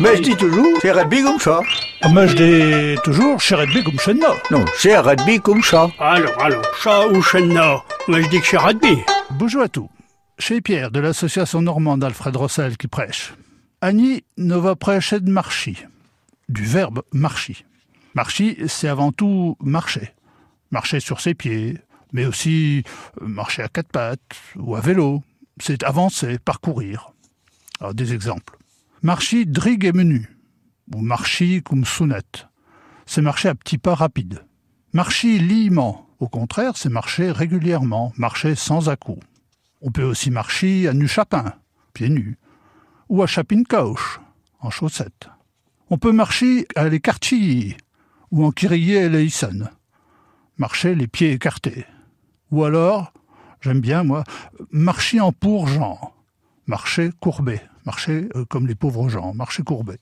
Mais je dis toujours, c'est rugby comme ça. Mais je dis toujours, chez rugby comme chez nous. Non, c'est rugby comme ça. Alors, alors, chat ou chenna Moi, je dis que c'est rugby. Bonjour à tous. Chez Pierre de l'association normande Alfred Rossel qui prêche. Annie ne va prêcher de marchi, du verbe marchi. Marchi, c'est avant tout marcher. Marcher sur ses pieds, mais aussi marcher à quatre pattes ou à vélo. C'est avancer, parcourir. Alors, des exemples. Marchi drig et menu, ou marchi cum sounette. C'est marcher à petits pas rapides. Marchi liement, au contraire, c'est marcher régulièrement, marcher sans à-coups. On peut aussi marcher à nu chapin, pieds nus, ou à chapin couche, en chaussettes. On peut marcher à l'écartillis, ou en kirillé et leïsen, marcher les pieds écartés. Ou alors, j'aime bien moi, marcher en pour-gens, marcher courbé, marcher euh, comme les pauvres gens, marcher courbé.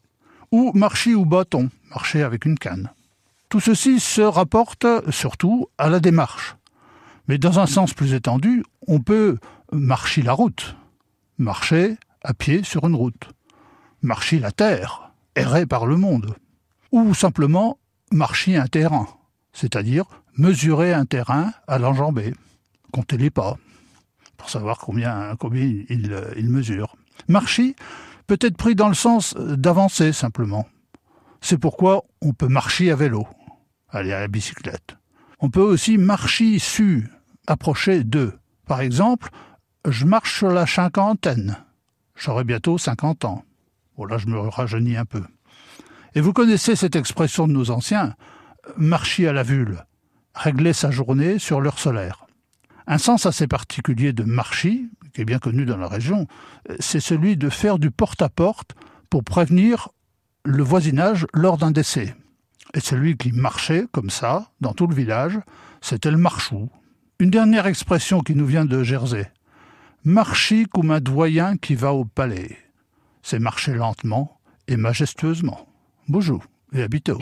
Ou marcher au bâton, marcher avec une canne. Tout ceci se rapporte surtout à la démarche. Mais dans un sens plus étendu, on peut marcher la route, marcher à pied sur une route, marcher la terre, errer par le monde, ou simplement marcher un terrain, c'est-à-dire mesurer un terrain à l'enjambée, compter les pas, pour savoir combien, combien il, mesure. Marcher peut être pris dans le sens d'avancer simplement. C'est pourquoi on peut marcher à vélo, aller à la bicyclette. On peut aussi marcher su, approcher de. Par exemple, je marche sur la cinquantaine. J'aurai bientôt 50 ans. Bon là je me rajeunis un peu. Et vous connaissez cette expression de nos anciens, marcher à la vule, régler sa journée sur l'heure solaire. Un sens assez particulier de marcher, qui est bien connu dans la région, c'est celui de faire du porte-à-porte pour prévenir le voisinage lors d'un décès. Et celui qui marchait comme ça, dans tout le village, c'était le marchou. Une dernière expression qui nous vient de Jersey. Marcher comme un doyen qui va au palais. C'est marcher lentement et majestueusement. Bonjour et habitez